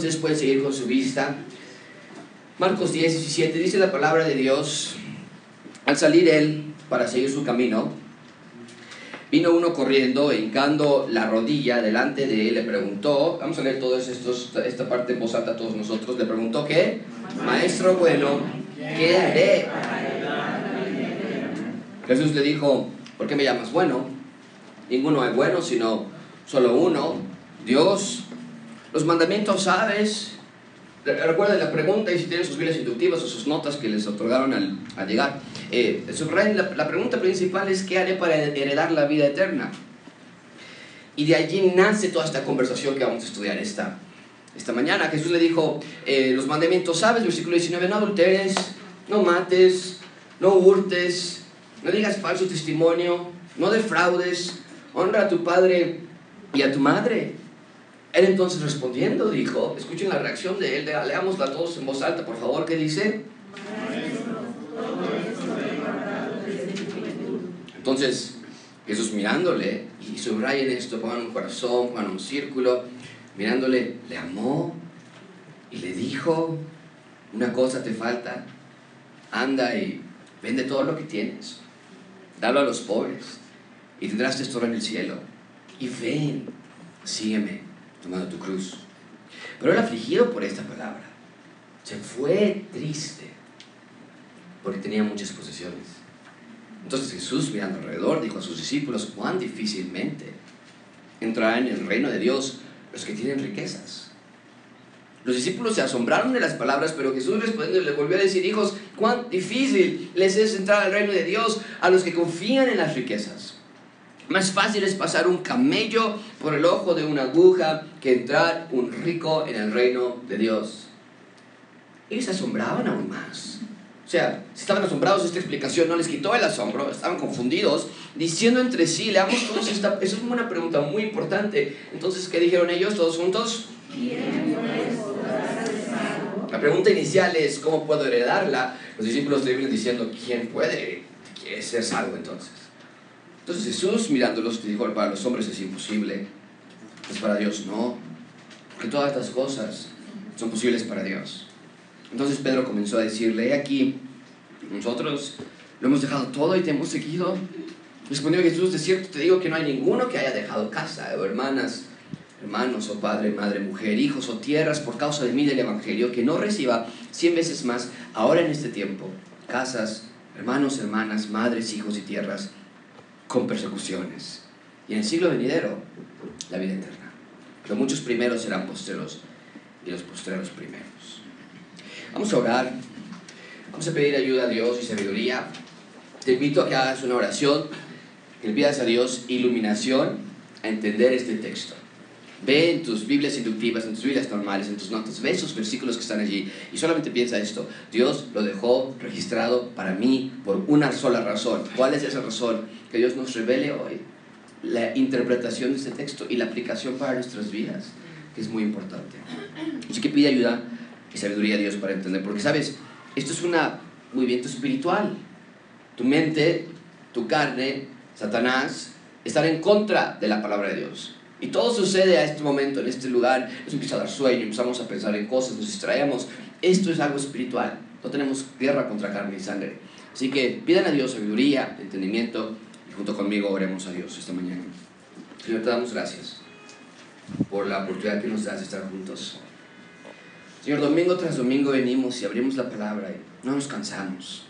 ustedes pueden seguir con su vista. Marcos 10, 17 dice la palabra de Dios. Al salir él para seguir su camino, vino uno corriendo hincando la rodilla delante de él, le preguntó, vamos a leer toda esta parte en voz alta a todos nosotros, le preguntó qué, maestro bueno, ¿qué haré? Jesús le dijo, ¿por qué me llamas bueno? Ninguno es bueno, sino solo uno, Dios. Los mandamientos sabes. Recuerden la pregunta y si tienen sus Biblias inductivas o sus notas que les otorgaron al, llegar. Eh, la, la, pregunta principal es ¿qué haré para heredar la vida eterna? Y de allí nace toda esta conversación que vamos a estudiar esta, esta mañana. Jesús le dijo, eh, los mandamientos sabes, versículo 19, no adulteres, no mates, no hurtes, no digas falso testimonio, no defraudes, honra a tu padre y a tu madre. Él entonces respondiendo dijo, escuchen la reacción de él, leámosla todos en voz alta, por favor, ¿qué dice? Entonces, Jesús mirándole, y subrayen esto, pongan un corazón, pongan un círculo, mirándole, le amó y le dijo, una cosa te falta, anda y vende todo lo que tienes, dalo a los pobres y tendrás tesoro en el cielo. Y ven, sígueme tomando tu cruz. Pero él afligido por esta palabra, se fue triste porque tenía muchas posesiones. Entonces Jesús, mirando alrededor, dijo a sus discípulos, cuán difícilmente entrarán en el reino de Dios los que tienen riquezas. Los discípulos se asombraron de las palabras, pero Jesús respondiendo le volvió a decir, hijos, cuán difícil les es entrar al reino de Dios a los que confían en las riquezas. Más fácil es pasar un camello por el ojo de una aguja que entrar un rico en el reino de Dios. Ellos se asombraban aún más. O sea, si estaban asombrados, esta explicación no les quitó el asombro, estaban confundidos, diciendo entre sí, leamos todos esta... Eso es una pregunta muy importante. Entonces, ¿qué dijeron ellos todos juntos? La pregunta inicial es, ¿cómo puedo heredarla? Los discípulos vienen diciendo, ¿quién puede ser salvo entonces? Entonces Jesús mirándolos dijo, para los hombres es imposible, pues para Dios no, porque todas estas cosas son posibles para Dios. Entonces Pedro comenzó a decirle, aquí, nosotros lo hemos dejado todo y te hemos seguido. Respondió Jesús, de cierto te digo que no hay ninguno que haya dejado casa o hermanas, hermanos o padre, madre, mujer, hijos o tierras por causa de mí del Evangelio, que no reciba cien veces más ahora en este tiempo, casas, hermanos, hermanas, madres, hijos y tierras con persecuciones. Y en el siglo venidero, la vida eterna. Pero muchos primeros serán posteros y los postreros primeros. Vamos a orar. Vamos a pedir ayuda a Dios y sabiduría. Te invito a que hagas una oración, que pidas a Dios iluminación a entender este texto. Ve en tus Biblias inductivas, en tus Biblias normales, en tus notas, ve esos versículos que están allí y solamente piensa esto. Dios lo dejó registrado para mí por una sola razón. ¿Cuál es esa razón? Que Dios nos revele hoy la interpretación de este texto y la aplicación para nuestras vidas, que es muy importante. Así que pide ayuda y sabiduría a Dios para entender, porque sabes, esto es un movimiento espiritual. Tu mente, tu carne, Satanás, están en contra de la palabra de Dios. Y todo sucede a este momento, en este lugar. Nos empieza a dar sueño, empezamos a pensar en cosas, nos distraemos. Esto es algo espiritual. No tenemos guerra contra carne y sangre. Así que pidan a Dios sabiduría, entendimiento y junto conmigo oremos a Dios esta mañana. Señor, te damos gracias por la oportunidad que nos das de estar juntos. Señor, domingo tras domingo venimos y abrimos la palabra y no nos cansamos.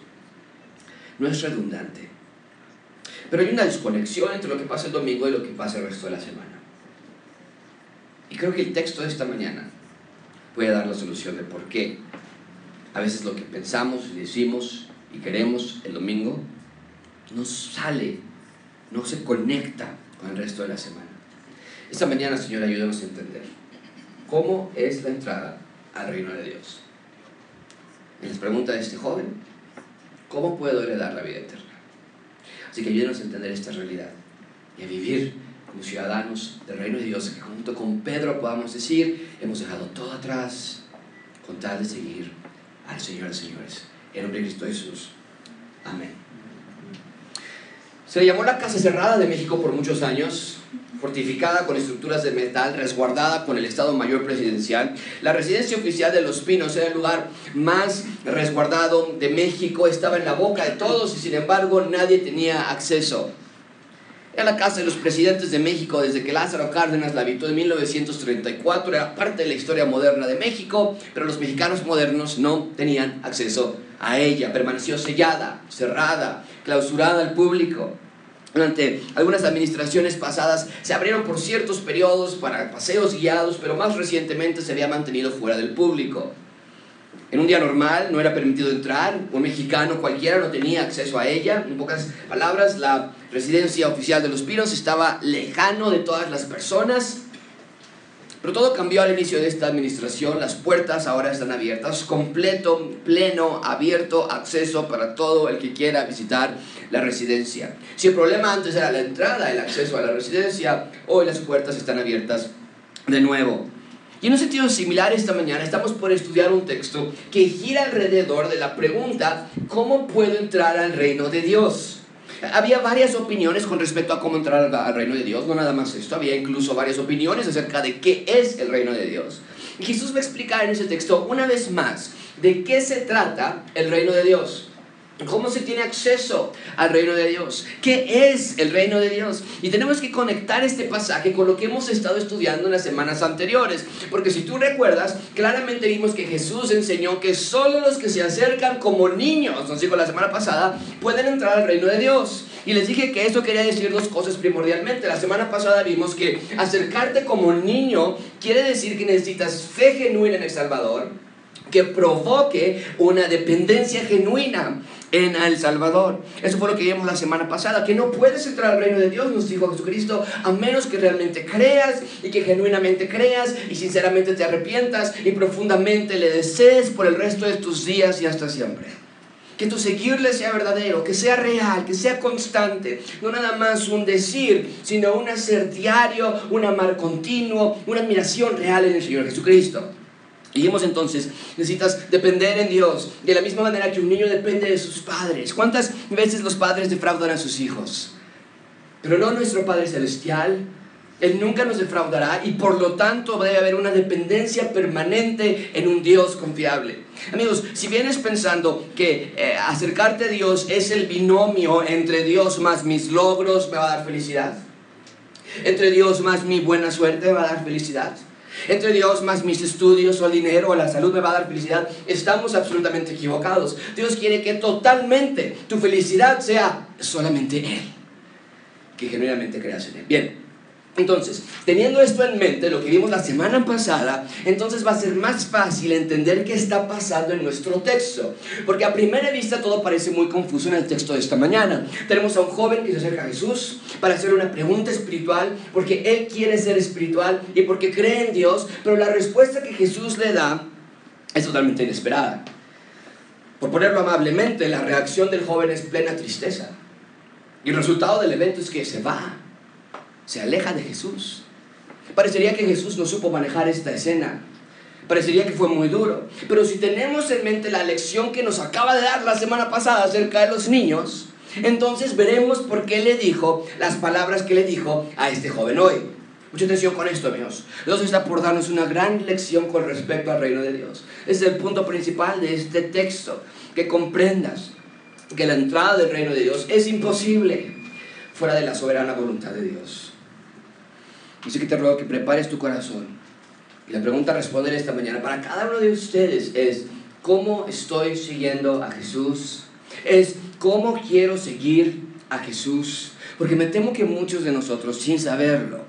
No es redundante. Pero hay una desconexión entre lo que pasa el domingo y lo que pasa el resto de la semana. Y creo que el texto de esta mañana puede dar la solución de por qué a veces lo que pensamos y decimos y queremos el domingo no sale, no se conecta con el resto de la semana. Esta mañana, Señor, ayúdanos a entender cómo es la entrada al reino de Dios. Y les pregunta a este joven, ¿cómo puedo heredar la vida eterna? Así que ayúdanos a entender esta realidad y a vivir como ciudadanos del reino de Dios, que junto con Pedro podamos decir, hemos dejado todo atrás con tal de seguir al Señor de señores. En nombre de Cristo Jesús. Amén. Se le llamó la Casa Cerrada de México por muchos años fortificada con estructuras de metal, resguardada con el Estado Mayor Presidencial. La residencia oficial de Los Pinos era el lugar más resguardado de México, estaba en la boca de todos y sin embargo nadie tenía acceso. Era la casa de los presidentes de México desde que Lázaro Cárdenas la habitó en 1934, era parte de la historia moderna de México, pero los mexicanos modernos no tenían acceso a ella, permaneció sellada, cerrada, clausurada al público. Durante algunas administraciones pasadas se abrieron por ciertos periodos para paseos guiados, pero más recientemente se había mantenido fuera del público. En un día normal no era permitido entrar, un mexicano cualquiera no tenía acceso a ella. En pocas palabras, la residencia oficial de los Pinos estaba lejano de todas las personas. Pero todo cambió al inicio de esta administración, las puertas ahora están abiertas, completo, pleno, abierto, acceso para todo el que quiera visitar la residencia. Si el problema antes era la entrada, el acceso a la residencia, hoy las puertas están abiertas de nuevo. Y en un sentido similar, esta mañana estamos por estudiar un texto que gira alrededor de la pregunta, ¿cómo puedo entrar al reino de Dios? Había varias opiniones con respecto a cómo entrar al reino de Dios, no nada más esto, había incluso varias opiniones acerca de qué es el reino de Dios. Jesús va a explicar en ese texto una vez más de qué se trata el reino de Dios. ¿Cómo se tiene acceso al reino de Dios? ¿Qué es el reino de Dios? Y tenemos que conectar este pasaje con lo que hemos estado estudiando en las semanas anteriores. Porque si tú recuerdas, claramente vimos que Jesús enseñó que solo los que se acercan como niños, nos dijo la semana pasada, pueden entrar al reino de Dios. Y les dije que eso quería decir dos cosas primordialmente. La semana pasada vimos que acercarte como niño quiere decir que necesitas fe genuina en el Salvador que provoque una dependencia genuina en El Salvador. Eso fue lo que vimos la semana pasada, que no puedes entrar al reino de Dios, nos dijo Jesucristo, a menos que realmente creas y que genuinamente creas y sinceramente te arrepientas y profundamente le desees por el resto de tus días y hasta siempre. Que tu seguirle sea verdadero, que sea real, que sea constante. No nada más un decir, sino un hacer diario, un amar continuo, una admiración real en el Señor Jesucristo. Y vimos entonces, necesitas depender en Dios de la misma manera que un niño depende de sus padres. ¿Cuántas veces los padres defraudan a sus hijos? Pero no nuestro Padre Celestial. Él nunca nos defraudará y por lo tanto debe haber una dependencia permanente en un Dios confiable. Amigos, si vienes pensando que eh, acercarte a Dios es el binomio entre Dios más mis logros me va a dar felicidad, entre Dios más mi buena suerte me va a dar felicidad, entre Dios más mis estudios o el dinero o la salud me va a dar felicidad, estamos absolutamente equivocados. Dios quiere que totalmente tu felicidad sea solamente Él, que genuinamente creas en Él. Bien, entonces, teniendo esto en mente, lo que vimos la semana pasada, entonces va a ser más fácil entender qué está pasando en nuestro texto. Porque a primera vista todo parece muy confuso en el texto de esta mañana. Tenemos a un joven que se acerca a Jesús para hacer una pregunta espiritual, porque él quiere ser espiritual y porque cree en Dios, pero la respuesta que Jesús le da es totalmente inesperada. Por ponerlo amablemente, la reacción del joven es plena tristeza. Y el resultado del evento es que se va se aleja de Jesús. Parecería que Jesús no supo manejar esta escena. Parecería que fue muy duro. Pero si tenemos en mente la lección que nos acaba de dar la semana pasada acerca de los niños, entonces veremos por qué le dijo las palabras que le dijo a este joven hoy. Mucha atención con esto, amigos. Dios está por darnos una gran lección con respecto al reino de Dios. es el punto principal de este texto. Que comprendas que la entrada del reino de Dios es imposible fuera de la soberana voluntad de Dios. Así que te ruego que prepares tu corazón. Y la pregunta a responder esta mañana para cada uno de ustedes es, ¿cómo estoy siguiendo a Jesús? Es, ¿cómo quiero seguir a Jesús? Porque me temo que muchos de nosotros, sin saberlo,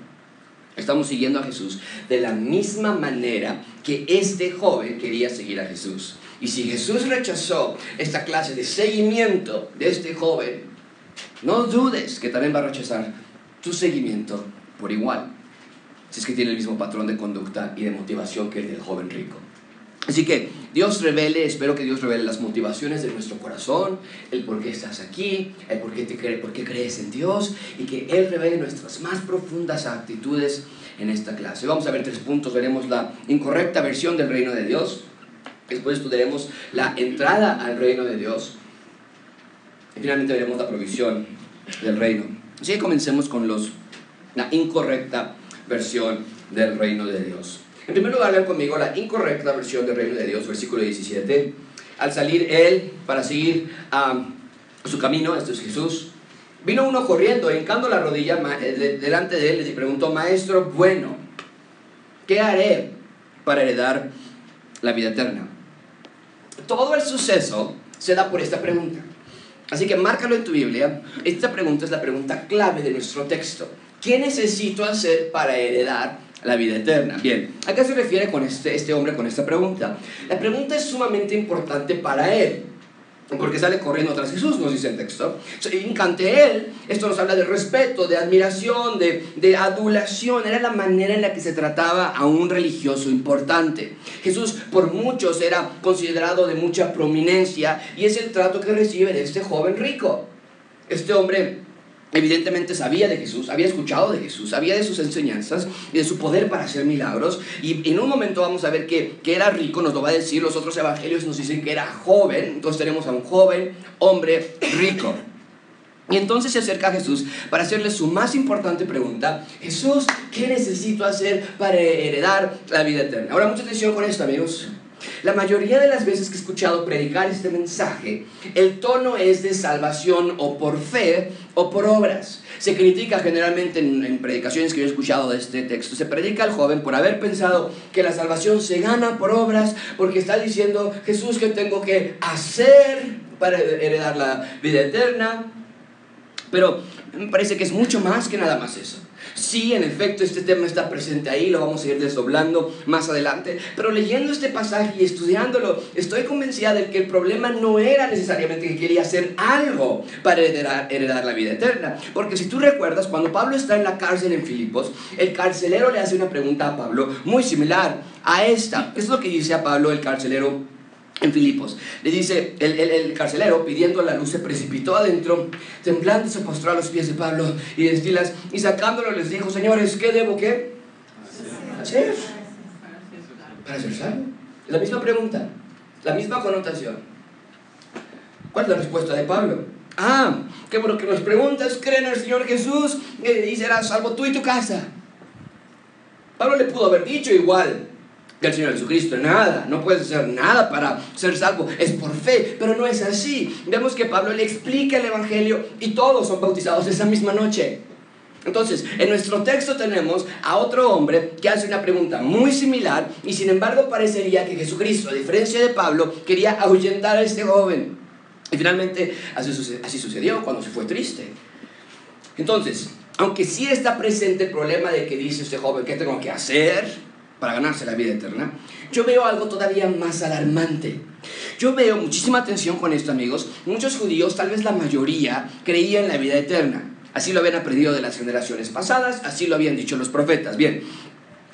estamos siguiendo a Jesús de la misma manera que este joven quería seguir a Jesús. Y si Jesús rechazó esta clase de seguimiento de este joven, no dudes que también va a rechazar tu seguimiento por igual si es que tiene el mismo patrón de conducta y de motivación que el del joven rico. Así que Dios revele, espero que Dios revele las motivaciones de nuestro corazón, el por qué estás aquí, el por qué, te por qué crees en Dios y que Él revele nuestras más profundas actitudes en esta clase. Vamos a ver tres puntos, veremos la incorrecta versión del reino de Dios, después estudiaremos la entrada al reino de Dios y finalmente veremos la provisión del reino. Así que comencemos con los la incorrecta versión del reino de Dios. En primer lugar, lean conmigo la incorrecta versión del reino de Dios, versículo 17. Al salir él para seguir a su camino, esto es Jesús, vino uno corriendo, hincando la rodilla eh, delante de él y preguntó, Maestro, bueno, ¿qué haré para heredar la vida eterna? Todo el suceso se da por esta pregunta. Así que márcalo en tu Biblia. Esta pregunta es la pregunta clave de nuestro texto. ¿Qué necesito hacer para heredar la vida eterna? Bien, ¿a qué se refiere con este, este hombre con esta pregunta? La pregunta es sumamente importante para él porque sale corriendo tras Jesús, nos dice el texto. Encante él, esto nos habla de respeto, de admiración, de, de, adulación. Era la manera en la que se trataba a un religioso importante. Jesús por muchos era considerado de mucha prominencia y es el trato que recibe de este joven rico. Este hombre Evidentemente sabía de Jesús, había escuchado de Jesús, sabía de sus enseñanzas y de su poder para hacer milagros. Y en un momento vamos a ver que, que, era rico, nos lo va a decir, los otros evangelios nos dicen que era joven, entonces tenemos a un joven hombre rico. Y entonces se acerca a Jesús para hacerle su más importante pregunta, Jesús, ¿qué necesito hacer para heredar la vida eterna? Ahora, mucha atención con esto, amigos. La mayoría de las veces que he escuchado predicar este mensaje, el tono es de salvación o por fe o por obras. Se critica generalmente en, predicaciones que yo he escuchado de este texto, se predica al joven por haber pensado que la salvación se gana por obras, porque está diciendo Jesús que tengo que hacer para heredar la vida eterna. Pero me parece que es mucho más que nada más eso. Sí, en efecto, este tema está presente ahí, lo vamos a ir desdoblando más adelante, pero leyendo este pasaje y estudiándolo, estoy convencida de que el problema no era necesariamente que quería hacer algo para heredar, heredar la vida eterna, porque si tú recuerdas, cuando Pablo está en la cárcel en Filipos, el carcelero le hace una pregunta a Pablo muy similar a esta. Es lo que dice a Pablo el carcelero en Filipos. Le dice, el, el, carcelero pidiendo la luz se precipitó adentro, temblando se postró a los pies de Pablo y de y sacándolo les dijo, señores, ¿qué debo qué? Hacer. Para ser salvo. La misma pregunta, la misma connotación. ¿Cuál es la respuesta de Pablo? Ah, qué bueno que nos preguntas, creen en el Señor Jesús y serás salvo tú y tu casa. Pablo le pudo haber dicho igual, del Señor Jesucristo. Nada, no puedes hacer nada para ser salvo. Es por fe, pero no es así. Vemos que Pablo le explica el Evangelio y todos son bautizados esa misma noche. Entonces, en nuestro texto tenemos a otro hombre que hace una pregunta muy similar y sin embargo parecería que Jesucristo, a diferencia de Pablo, quería ahuyentar a este joven. Y finalmente así, sucedió cuando se fue triste. Entonces, aunque sí está presente el problema de que dice este joven, ¿qué tengo que hacer? Para ganarse la vida eterna, yo veo algo todavía más alarmante. Yo veo muchísima atención con esto, amigos. Muchos judíos, tal vez la mayoría, creían en la vida eterna. Así lo habían aprendido de las generaciones pasadas, así lo habían dicho los profetas. Bien,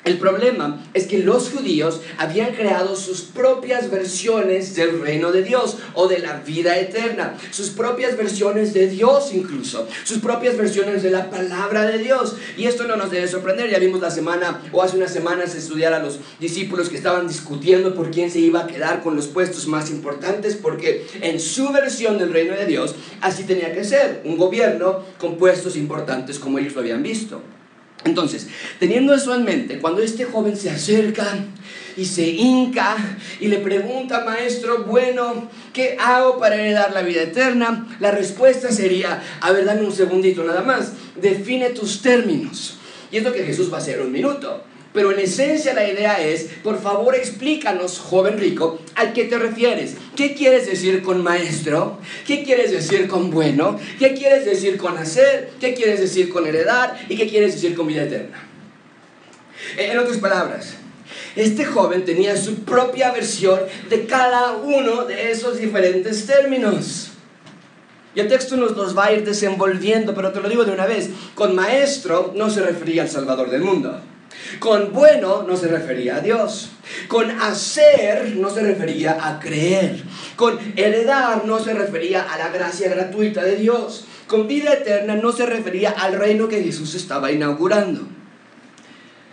el problema es que los judíos habían creado sus propias versiones del reino de Dios o de la vida eterna, sus propias versiones de Dios incluso, sus propias versiones de la palabra de Dios. Y esto no nos debe sorprender, ya vimos la semana o hace unas semanas estudiar a los discípulos que estaban discutiendo por quién se iba a quedar con los puestos más importantes, porque en su versión del reino de Dios así tenía que ser, un gobierno con puestos importantes como ellos lo habían visto. Entonces, teniendo eso en mente, cuando este joven se acerca y se hinca y le pregunta, maestro, bueno, ¿qué hago para heredar la vida eterna? La respuesta sería, a ver, dame un segundito nada más, define tus términos. Y es lo que Jesús va a hacer un minuto. Pero en esencia la idea es, por favor explícanos, joven rico, ¿a qué te refieres? ¿Qué quieres decir con maestro? ¿Qué quieres decir con bueno? ¿Qué quieres decir con hacer? ¿Qué quieres decir con heredar? ¿Y qué quieres decir con vida eterna? En otras palabras, este joven tenía su propia versión de cada uno de esos diferentes términos. Y el texto nos los va a ir desenvolviendo, pero te lo digo de una vez, con maestro no se refería al Salvador del mundo. Con bueno no se refería a Dios. Con hacer no se refería a creer. Con heredar no se refería a la gracia gratuita de Dios. Con vida eterna no se refería al reino que Jesús estaba inaugurando.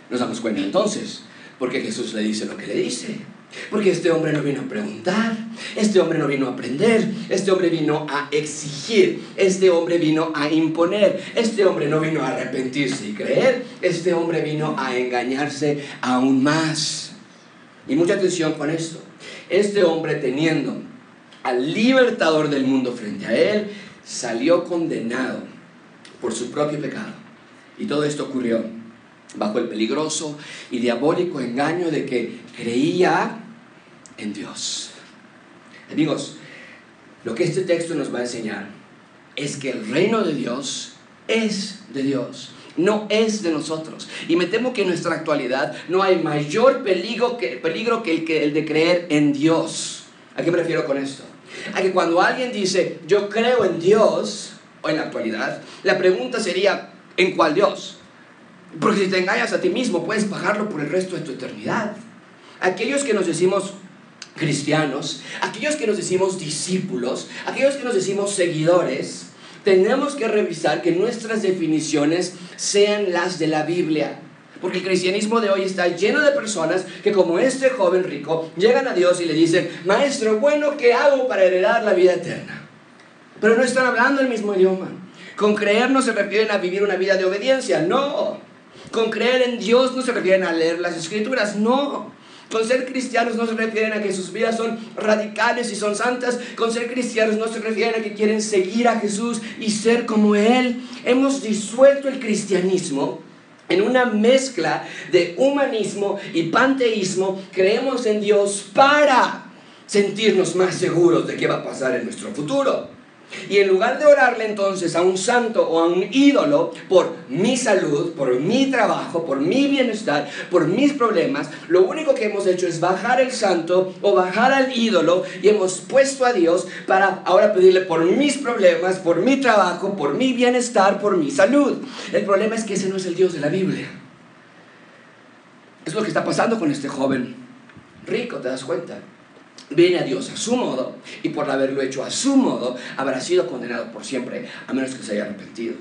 Nos damos cuenta entonces, porque Jesús le dice lo que le dice. Porque este hombre no vino a preguntar, este hombre no vino a aprender, este hombre vino a exigir, este hombre vino a imponer, este hombre no vino a arrepentirse y creer, este hombre vino a engañarse aún más. Y mucha atención con esto. Este hombre teniendo al libertador del mundo frente a él, salió condenado por su propio pecado. Y todo esto ocurrió bajo el peligroso y diabólico engaño de que creía en Dios. Amigos, lo que este texto nos va a enseñar es que el reino de Dios es de Dios, no es de nosotros. Y me temo que en nuestra actualidad no hay mayor peligro que, el, que el de creer en Dios. ¿A qué me refiero con esto? A que cuando alguien dice, yo creo en Dios, o en la actualidad, la pregunta sería, ¿en cuál Dios? Porque si te engañas a ti mismo, puedes pagarlo por el resto de tu eternidad. Aquellos que nos decimos cristianos, aquellos que nos decimos discípulos, aquellos que nos decimos seguidores, tenemos que revisar que nuestras definiciones sean las de la Biblia. Porque el cristianismo de hoy está lleno de personas que como este joven rico llegan a Dios y le dicen, maestro, bueno, ¿qué hago para heredar la vida eterna? Pero no están hablando el mismo idioma. Con creer no se refieren a vivir una vida de obediencia, no. Con creer en Dios no se refieren a leer las escrituras, no. Con ser cristianos no se refieren a que sus vidas son radicales y son santas. Con ser cristianos no se refieren a que quieren seguir a Jesús y ser como Él. Hemos disuelto el cristianismo en una mezcla de humanismo y panteísmo. Creemos en Dios para sentirnos más seguros de qué va a pasar en nuestro futuro. Y en lugar de orarle entonces a un santo o a un ídolo por mi salud, por mi trabajo, por mi bienestar, por mis problemas, lo único que hemos hecho es bajar el santo o bajar al ídolo y hemos puesto a Dios para ahora pedirle por mis problemas, por mi trabajo, por mi bienestar, por mi salud. El problema es que ese no es el Dios de la Biblia. Es lo que está pasando con este joven rico, ¿te das cuenta? Viene a Dios a su modo y por haberlo hecho a su modo habrá sido condenado por siempre a menos que se haya arrepentido.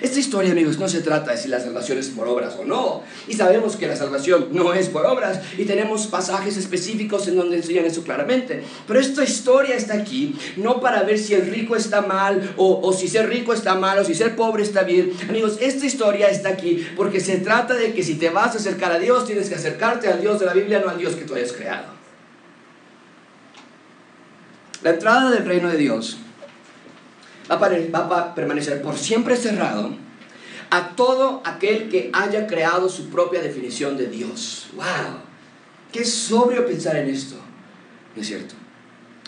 Esta historia, amigos, no se trata de si la salvación es por obras o no. Y sabemos que la salvación no es por obras. Y tenemos pasajes específicos en donde enseñan eso claramente. Pero esta historia está aquí no para ver si el rico está mal o, si ser rico está mal o si ser pobre está bien. Amigos, esta historia está aquí porque se trata de que si te vas a acercar a Dios, tienes que acercarte al Dios de la Biblia, no al Dios que tú hayas creado. La entrada del reino de Dios va a, permanecer por siempre cerrado a todo aquel que haya creado su propia definición de Dios. ¡Wow! Qué sobrio pensar en esto. ¿No es cierto?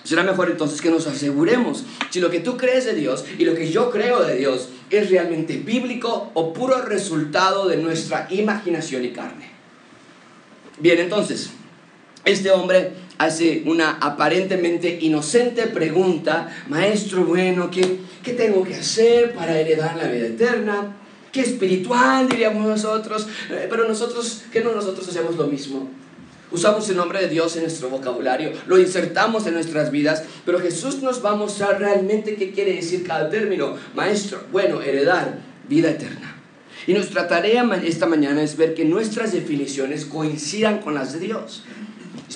Será mejor entonces que nos aseguremos si lo que tú crees de Dios y lo que yo creo de Dios es realmente bíblico o puro resultado de nuestra imaginación y carne. Bien, entonces, este hombre hace una aparentemente inocente pregunta, maestro bueno, ¿qué, ¿qué tengo que hacer para heredar la vida eterna? ¿Qué espiritual diríamos nosotros? Eh, pero nosotros, ¿qué no nosotros hacemos lo mismo? Usamos el nombre de Dios en nuestro vocabulario, lo insertamos en nuestras vidas, pero Jesús nos va a mostrar realmente qué quiere decir cada término. Maestro, bueno, heredar vida eterna. Y nuestra tarea esta mañana es ver que nuestras definiciones coincidan con las de Dios.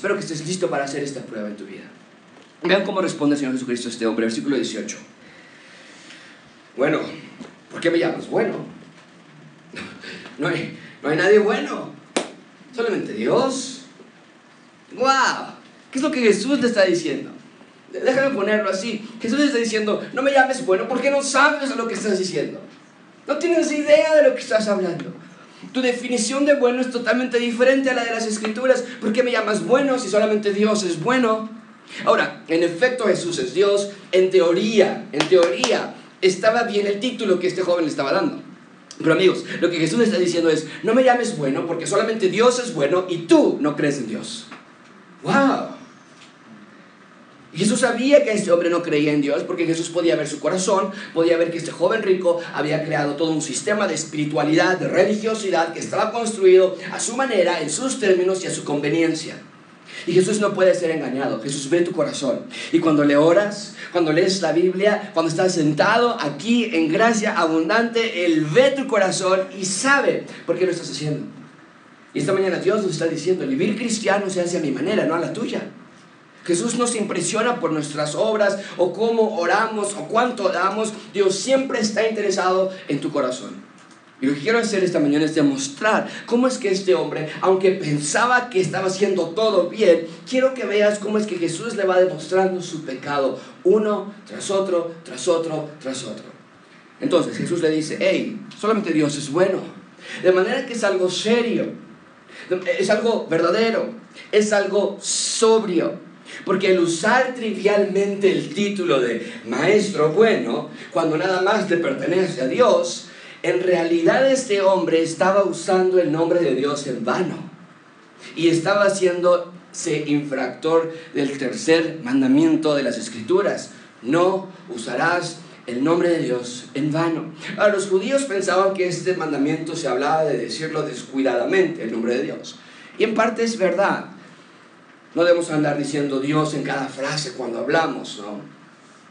Espero que estés listo para hacer esta prueba en tu vida. Vean cómo responde el Señor Jesucristo a este hombre, versículo 18. Bueno, ¿por qué me llamas bueno? No hay, no hay nadie bueno, solamente Dios. ¡Wow! ¿Qué es lo que Jesús le está diciendo? Déjame ponerlo así. Jesús le está diciendo, no me llames bueno porque no sabes lo que estás diciendo. No tienes idea de lo que estás hablando. Tu definición de bueno es totalmente diferente a la de las escrituras. ¿Por qué me llamas bueno si solamente Dios es bueno? Ahora, en efecto Jesús es Dios. En teoría, en teoría, estaba bien el título que este joven le estaba dando. Pero amigos, lo que Jesús está diciendo es, no me llames bueno porque solamente Dios es bueno y tú no crees en Dios. ¡Wow! Jesús sabía que este hombre no creía en Dios porque Jesús podía ver su corazón, podía ver que este joven rico había creado todo un sistema de espiritualidad, de religiosidad que estaba construido a su manera, en sus términos y a su conveniencia. Y Jesús no puede ser engañado, Jesús ve tu corazón. Y cuando le oras, cuando lees la Biblia, cuando estás sentado aquí en gracia abundante, Él ve tu corazón y sabe por qué lo estás haciendo. Y esta mañana Dios nos está diciendo, el vivir cristiano se hace a mi manera, no a la tuya. Jesús nos impresiona por nuestras obras o cómo oramos o cuánto damos. Dios siempre está interesado en tu corazón. Y lo que quiero hacer esta mañana es demostrar cómo es que este hombre, aunque pensaba que estaba haciendo todo bien, quiero que veas cómo es que Jesús le va demostrando su pecado uno tras otro, tras otro, tras otro. Entonces Jesús le dice, hey, solamente Dios es bueno. De manera que es algo serio, es algo verdadero, es algo sobrio. Porque el usar trivialmente el título de maestro bueno, cuando nada más le pertenece a Dios, en realidad este hombre estaba usando el nombre de Dios en vano y estaba haciéndose infractor del tercer mandamiento de las escrituras. No usarás el nombre de Dios en vano. Ahora, los judíos pensaban que este mandamiento se hablaba de decirlo descuidadamente, el nombre de Dios. Y en parte es verdad. No debemos andar diciendo Dios en cada frase cuando hablamos, ¿no?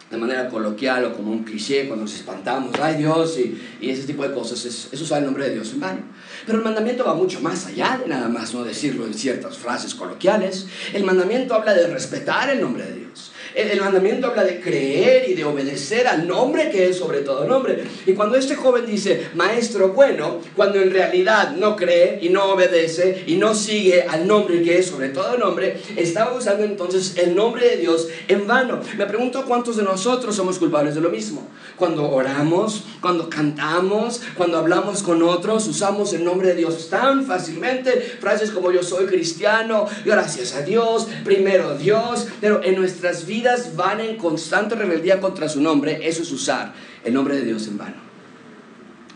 de manera coloquial o como un cliché cuando nos espantamos, ay Dios, y, y ese tipo de cosas, es, es usar el nombre de Dios en vano. Pero el mandamiento va mucho más allá de nada más no decirlo en ciertas frases coloquiales. El mandamiento habla de respetar el nombre de Dios. El, mandamiento habla de creer y de obedecer al nombre que es sobre todo nombre. Y cuando este joven dice, maestro bueno, cuando en realidad no cree y no obedece y no sigue al nombre que es sobre todo nombre, estaba usando entonces el nombre de Dios en vano. Me pregunto cuántos de nosotros somos culpables de lo mismo. Cuando oramos, cuando cantamos, cuando hablamos con otros, usamos el nombre de Dios tan fácilmente. Frases como yo soy cristiano, gracias a Dios, primero Dios, pero en nuestras vidas van en constante rebeldía contra su nombre, eso es usar el nombre de Dios en vano.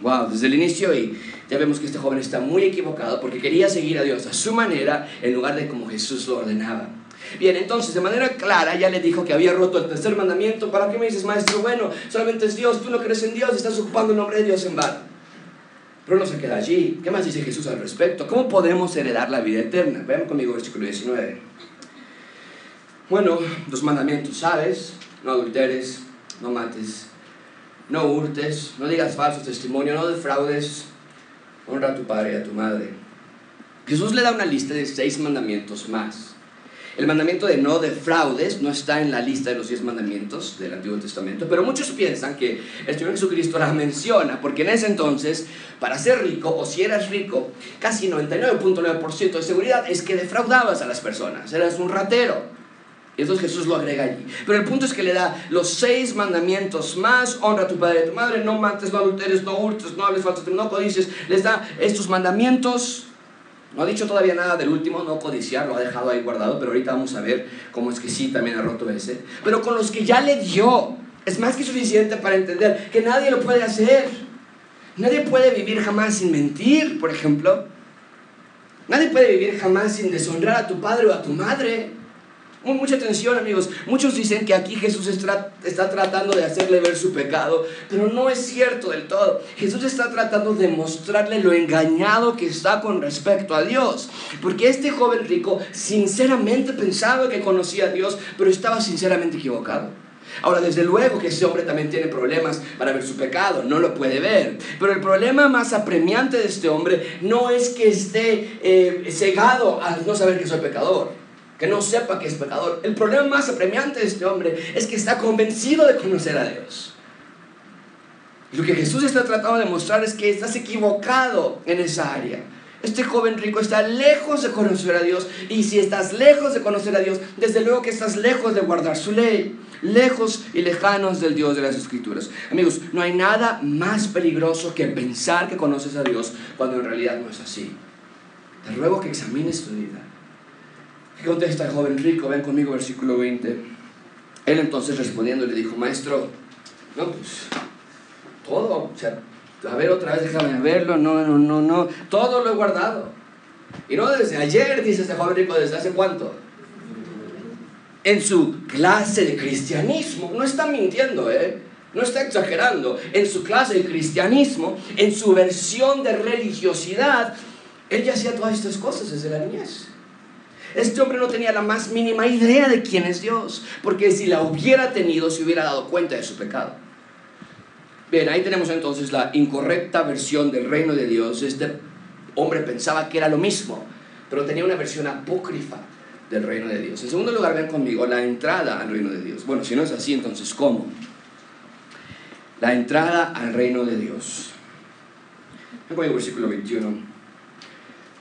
Wow, desde el inicio y ya vemos que este joven está muy equivocado porque quería seguir a Dios a su manera en lugar de como Jesús lo ordenaba. Bien, entonces de manera clara ya le dijo que había roto el tercer mandamiento. ¿Para qué me dices, maestro? Bueno, solamente es Dios, tú no crees en Dios, estás ocupando el nombre de Dios en vano. Pero no se queda allí. ¿Qué más dice Jesús al respecto? ¿Cómo podemos heredar la vida eterna? Vean conmigo versículo 19. Bueno, los mandamientos, ¿sabes? No adulteres, no mates, no hurtes, no digas falso testimonio, no defraudes, honra a tu padre y a tu madre. Jesús le da una lista de seis mandamientos más. El mandamiento de no defraudes no está en la lista de los diez mandamientos del Antiguo Testamento, pero muchos piensan que el Señor Jesucristo la menciona, porque en ese entonces, para ser rico, o si eras rico, casi 99.9% de seguridad es que defraudabas a las personas, eras un ratero. Entonces Jesús lo agrega allí. Pero el punto es que le da los seis mandamientos más, honra a tu padre y a tu madre, no mates, no adulteres, no hurtes, no hables falso, no codices. Les da estos mandamientos. No ha dicho todavía nada del último, no codiciar, lo ha dejado ahí guardado, pero ahorita vamos a ver cómo es que sí también ha roto ese. Pero con los que ya le dio, es más que suficiente para entender que nadie lo puede hacer. Nadie puede vivir jamás sin mentir, por ejemplo. Nadie puede vivir jamás sin deshonrar a tu padre o a tu madre. Mucha atención amigos. Muchos dicen que aquí Jesús está tratando de hacerle ver su pecado, pero no es cierto del todo. Jesús está tratando de mostrarle lo engañado que está con respecto a Dios. Porque este joven rico sinceramente pensaba que conocía a Dios, pero estaba sinceramente equivocado. Ahora, desde luego que ese hombre también tiene problemas para ver su pecado, no lo puede ver. Pero el problema más apremiante de este hombre no es que esté eh, cegado al no saber que soy pecador que no sepa que es pecador. El problema más apremiante de este hombre es que está convencido de conocer a Dios. Lo que Jesús está tratando de mostrar es que estás equivocado en esa área. Este joven rico está lejos de conocer a Dios. Y si estás lejos de conocer a Dios, desde luego que estás lejos de guardar su ley. Lejos y lejanos del Dios de las Escrituras. Amigos, no hay nada más peligroso que pensar que conoces a Dios cuando en realidad no es así. Te ruego que examines tu vida ¿Qué contesta el joven rico? Ven conmigo, versículo 20. Él entonces respondiendo le dijo, maestro, no, pues todo, o sea, a ver otra vez, déjame verlo, no, no, no, no, todo lo he guardado. Y no desde ayer, dice este joven rico, desde hace cuánto. En su clase de cristianismo, no está mintiendo, ¿eh? No está exagerando. En su clase de cristianismo, en su versión de religiosidad, él ya hacía todas estas cosas desde la niñez. Este hombre no tenía la más mínima idea de quién es Dios, porque si la hubiera tenido, se hubiera dado cuenta de su pecado. Bien, ahí tenemos entonces la incorrecta versión del reino de Dios, este hombre pensaba que era lo mismo, pero tenía una versión apócrifa del reino de Dios. En segundo lugar, ven conmigo la entrada al reino de Dios. Bueno, si no es así, entonces ¿cómo? La entrada al reino de Dios. Ven conmigo, versículo 21.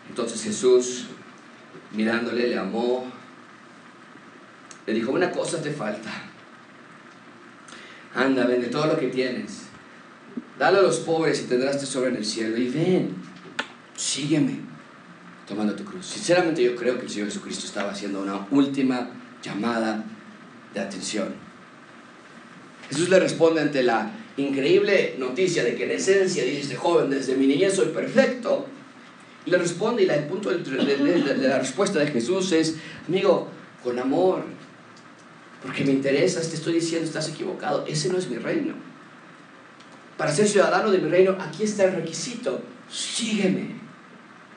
Entonces Jesús, mirándole, le amó, le dijo, una cosa te falta. Anda, vende todo lo que tienes. Dale a los pobres y tendrás tesoro en el cielo. Y ven, sígueme tomando tu cruz. Sinceramente yo creo que el Señor Jesucristo estaba haciendo una última llamada de atención. Jesús le responde ante la increíble noticia de que en esencia, dice este joven, desde mi niñez soy perfecto. Le responde y el punto de, la respuesta de Jesús es, amigo, con amor, porque me interesa, te estoy diciendo, estás equivocado, ese no es mi reino. Para ser ciudadano de mi reino, aquí está el requisito, sígueme.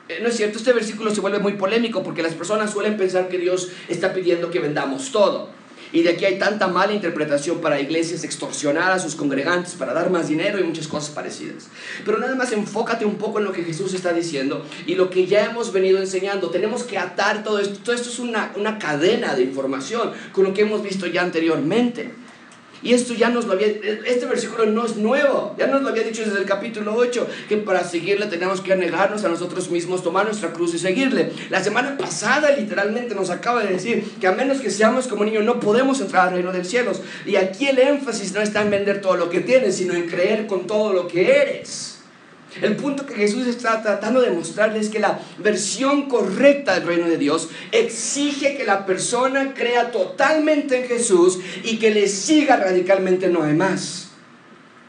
Eh, no es cierto, este versículo se vuelve muy polémico porque las personas suelen pensar que Dios está pidiendo que vendamos todo. Y de aquí hay tanta mala interpretación para iglesias extorsionar a sus congregantes para dar más dinero y muchas cosas parecidas. Pero nada más enfócate un poco en lo que Jesús está diciendo y lo que ya hemos venido enseñando. Tenemos que atar todo esto. Todo esto es una, una cadena de información con lo que hemos visto ya anteriormente. Y esto ya nos lo había, este versículo no es nuevo, ya nos lo había dicho desde el capítulo 8, que para seguirle tenemos que negarnos a nosotros mismos, tomar nuestra cruz y seguirle. La semana pasada literalmente nos acaba de decir que a menos que seamos como niños no podemos entrar al reino de los cielos. Y aquí el énfasis no está en vender todo lo que tienes, sino en creer con todo lo que eres. El punto que Jesús está tratando de mostrarles es que la versión correcta del reino de Dios exige que la persona crea totalmente en Jesús y que le siga radicalmente no hay más.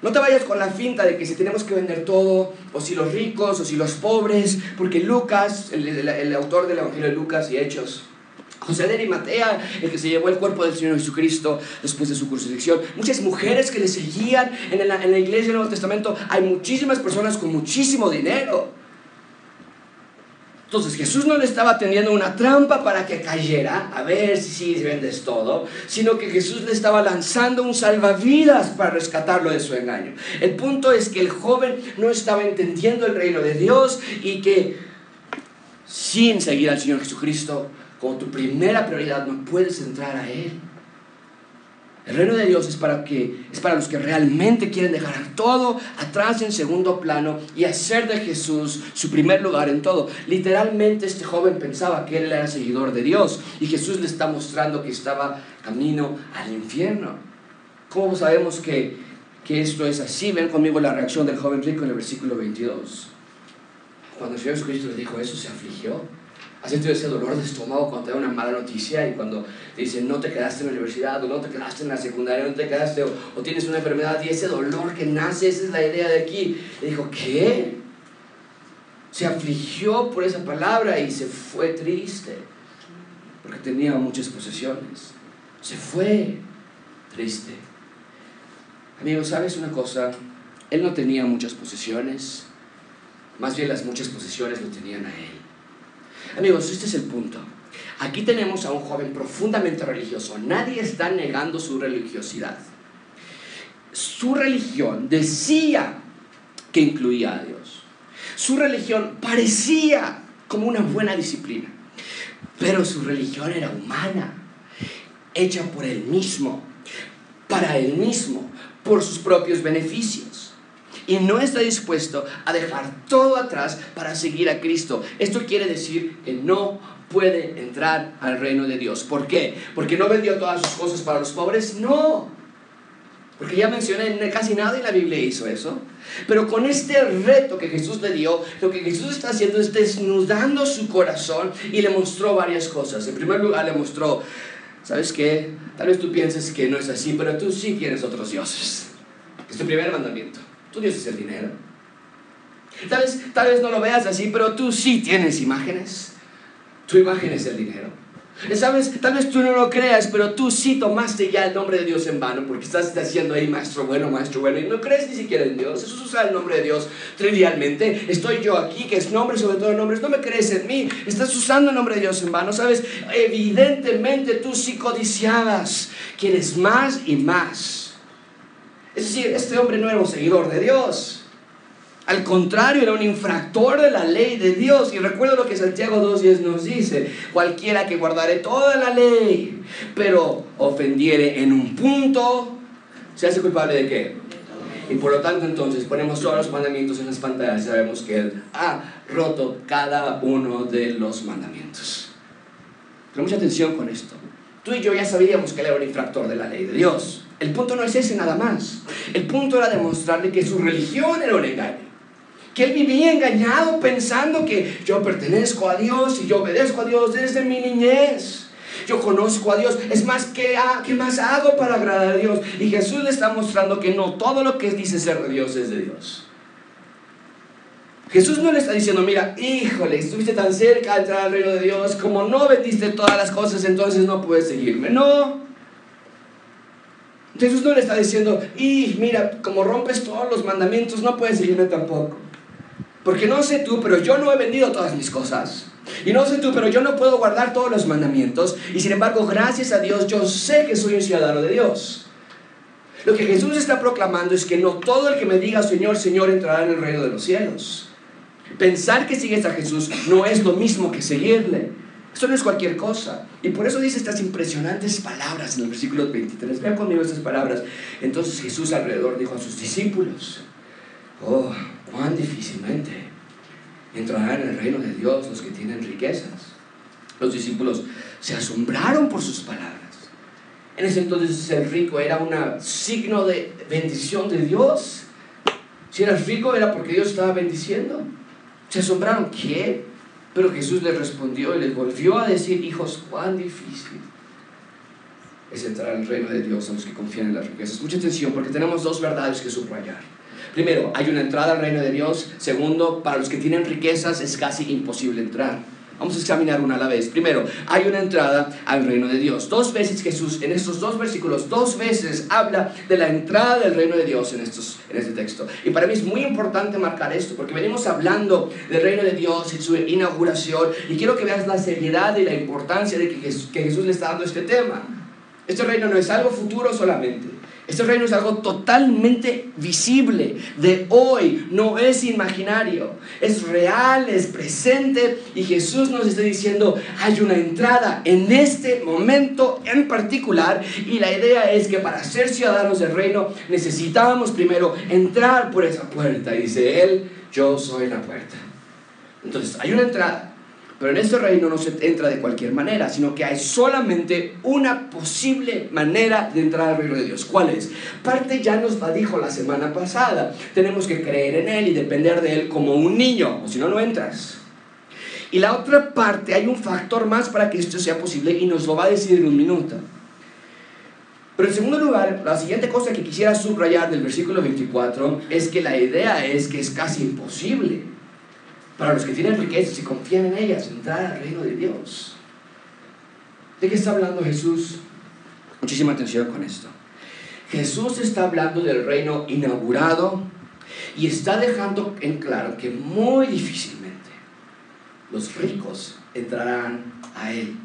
No te vayas con la finta de que si tenemos que vender todo, o si los ricos, o si los pobres, porque Lucas, el, el autor del Evangelio de Lucas y Hechos, José de Arimatea, el que se llevó el cuerpo del Señor Jesucristo después de su crucifixión. Muchas mujeres que le seguían en la, en la iglesia del Nuevo Testamento. Hay muchísimas personas con muchísimo dinero. Entonces Jesús no le estaba tendiendo una trampa para que cayera, a ver si vendes todo, sino que Jesús le estaba lanzando un salvavidas para rescatarlo de su engaño. El punto es que el joven no estaba entendiendo el reino de Dios y que sin seguir al Señor Jesucristo como tu primera prioridad, no puedes entrar a Él. El reino de Dios es para, que, es para los que realmente quieren dejar todo atrás en segundo plano y hacer de Jesús su primer lugar en todo. Literalmente este joven pensaba que él era seguidor de Dios y Jesús le está mostrando que estaba camino al infierno. ¿Cómo sabemos que, que esto es así? Ven conmigo la reacción del joven rico en el versículo 22. Cuando el Señor Jesucristo le dijo eso, se afligió ¿Has sentido ese dolor de estómago cuando te da una mala noticia y cuando te dicen no te quedaste en la universidad o no te quedaste en la secundaria, no te quedaste o, tienes una enfermedad y ese dolor que nace, esa es la idea de aquí? Y dijo, ¿qué? Se afligió por esa palabra y se fue triste porque tenía muchas posesiones. Se fue triste. Amigo, ¿sabes una cosa? Él no tenía muchas posesiones, más bien las muchas posesiones lo tenían a él. Amigos, este es el punto. Aquí tenemos a un joven profundamente religioso. Nadie está negando su religiosidad. Su religión decía que incluía a Dios. Su religión parecía como una buena disciplina. Pero su religión era humana, hecha por él mismo, para él mismo, por sus propios beneficios y no está dispuesto a dejar todo atrás para seguir a Cristo. Esto quiere decir que no puede entrar al reino de Dios. ¿Por qué? Porque no vendió todas sus cosas para los pobres. No. Porque ya mencioné, casi nadie en la Biblia hizo eso. Pero con este reto que Jesús le dio, lo que Jesús está haciendo es desnudando su corazón y le mostró varias cosas. En primer lugar, le mostró, ¿sabes qué? Tal vez tú pienses que no es así, pero tú sí tienes otros dioses. Es tu primer mandamiento. Tu Dios el dinero. Tal vez, tal vez no lo veas así, pero tú sí tienes imágenes. Tu imagen es el dinero. ¿Sabes? Tal vez tú no lo creas, pero tú sí tomaste ya el nombre de Dios en vano porque estás haciendo ahí maestro bueno, maestro bueno y no crees ni siquiera en Dios. Eso es usar el nombre de Dios trivialmente. Estoy yo aquí, que es nombre sobre todo nombres. No me crees en mí. Estás usando el nombre de Dios en vano. ¿Sabes? Evidentemente tú sí codiciabas. Quieres más y más. Es decir, este hombre no era un seguidor de Dios. Al contrario, era un infractor de la ley de Dios. Y recuerdo lo que Santiago 2.10 nos dice. Cualquiera que guardare toda la ley, pero ofendiere en un punto, ¿se hace culpable de qué? Y por lo tanto entonces ponemos todos los mandamientos en las pantallas y sabemos que Él ha roto cada uno de los mandamientos. Pero mucha atención con esto. Tú y yo ya sabíamos que Él era un infractor de la ley de Dios. El punto no es ese nada más. El punto era demostrarle que su religión era un engaño que él vivía engañado pensando que yo pertenezco a Dios y yo obedezco a Dios desde mi niñez. Yo conozco a Dios. Es más, ¿qué, ¿qué más hago para agradar a Dios? Y Jesús le está mostrando que no todo lo que dice ser de Dios es de Dios. Jesús no le está diciendo, mira, híjole, estuviste tan cerca de entrar reino de Dios, como no vendiste todas las cosas, entonces no puedes seguirme. No. Jesús no le está diciendo, y mira, como rompes todos los mandamientos, no puedes seguirme tampoco. Porque no sé tú, pero yo no he vendido todas mis cosas. Y no sé tú, pero yo no puedo guardar todos los mandamientos. Y sin embargo, gracias a Dios, yo sé que soy un ciudadano de Dios. Lo que Jesús está proclamando es que no todo el que me diga Señor, Señor entrará en el reino de los cielos. Pensar que sigues a Jesús no es lo mismo que seguirle. Esto no es cualquier cosa. Y por eso dice estas impresionantes palabras en el versículo 23. Vean conmigo estas palabras. Entonces Jesús alrededor dijo a sus discípulos, oh, cuán difícilmente entrarán en el reino de Dios los que tienen riquezas. Los discípulos se asombraron por sus palabras. En ese entonces ser rico era un signo de bendición de Dios. Si eras rico era porque Dios estaba bendiciendo. Se asombraron, ¿qué? Pero Jesús les respondió y les volvió a decir, hijos, cuán difícil es entrar en el reino de Dios a los que confían en las riquezas. Mucha atención porque tenemos dos verdades que subrayar. Primero, hay una entrada al reino de Dios. Segundo, para los que tienen riquezas es casi imposible entrar. Vamos a examinar una a la vez. Primero, hay una entrada al reino de Dios. Dos veces Jesús, en estos dos versículos, dos veces habla de la entrada del reino de Dios en, estos, en este texto. Y para mí es muy importante marcar esto, porque venimos hablando del reino de Dios y su inauguración, y quiero que veas la seriedad y la importancia de que Jesús, que Jesús le está dando este tema. Este reino no es algo futuro solamente. Este reino es algo totalmente visible, de hoy, no es imaginario, es real, es presente y Jesús nos está diciendo, hay una entrada en este momento en particular y la idea es que para ser ciudadanos del reino necesitábamos primero entrar por esa puerta. Y dice Él, yo soy la puerta. Entonces, hay una entrada. Pero en este reino no se entra de cualquier manera, sino que hay solamente una posible manera de entrar al reino de Dios. ¿Cuál es? Parte ya nos la dijo la semana pasada. Tenemos que creer en Él y depender de Él como un niño, o si no, no entras. Y la otra parte, hay un factor más para que esto sea posible y nos lo va a decir en un minuto. Pero en segundo lugar, la siguiente cosa que quisiera subrayar del versículo 24 es que la idea es que es casi imposible para los que tienen riquezas y confían en ellas, entrar al reino de Dios. ¿De qué está hablando Jesús? Muchísima atención con esto. Jesús está hablando del reino inaugurado y está dejando en claro que muy difícilmente los ricos entrarán a Él.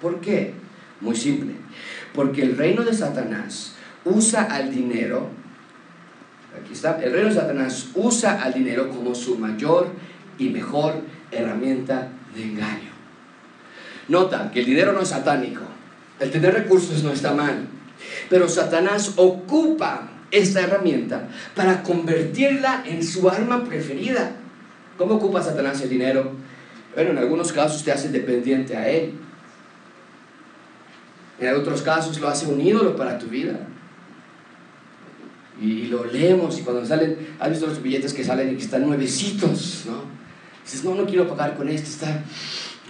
¿Por qué? Muy simple. Porque el reino de Satanás usa al dinero, aquí está, el reino de Satanás usa al dinero como su mayor y mejor herramienta de engaño. Nota que el dinero no es satánico, el tener recursos no está mal, pero Satanás ocupa esta herramienta para convertirla en su arma preferida. ¿Cómo ocupa Satanás el dinero? Bueno, en algunos casos te hace dependiente a él. En otros casos lo hace un ídolo para tu vida. Y, lo leemos y cuando salen, ¿has visto los billetes que salen y que están nuevecitos? ¿no? Dices, no, no quiero pagar con este, está,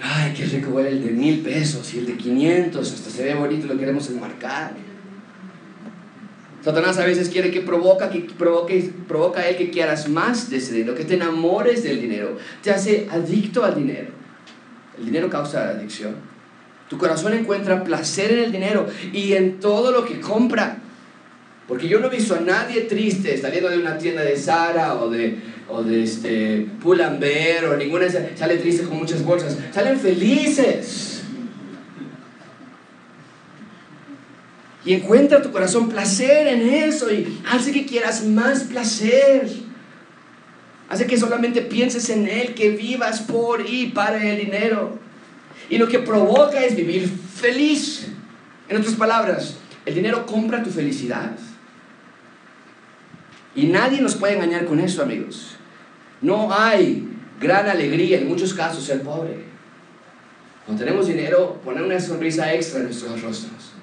ay, qué rico huele el de mil pesos y el de 500, hasta se ve bonito, lo queremos enmarcar. Satanás a veces quiere que provoca, que provoque, provoca a él que quieras más de ese dinero, que te enamores del dinero, te hace adicto al dinero. El dinero causa adicción. Tu corazón encuentra placer en el dinero y en todo lo que compra. Porque yo no he visto a nadie triste saliendo de una tienda de Sara o de, o de este, Pull&Bear o ninguna sale triste con muchas bolsas. Salen felices. Y encuentra tu corazón placer en eso y hace que quieras más placer. Hace que solamente pienses en Él, que vivas por y para el dinero. Y lo que provoca es vivir feliz. En otras palabras, el dinero compra tu felicidad. Y nadie nos puede engañar con eso, amigos. No hay gran alegría en muchos casos ser pobre. Cuando tenemos dinero, poner una sonrisa extra en nuestros rostros.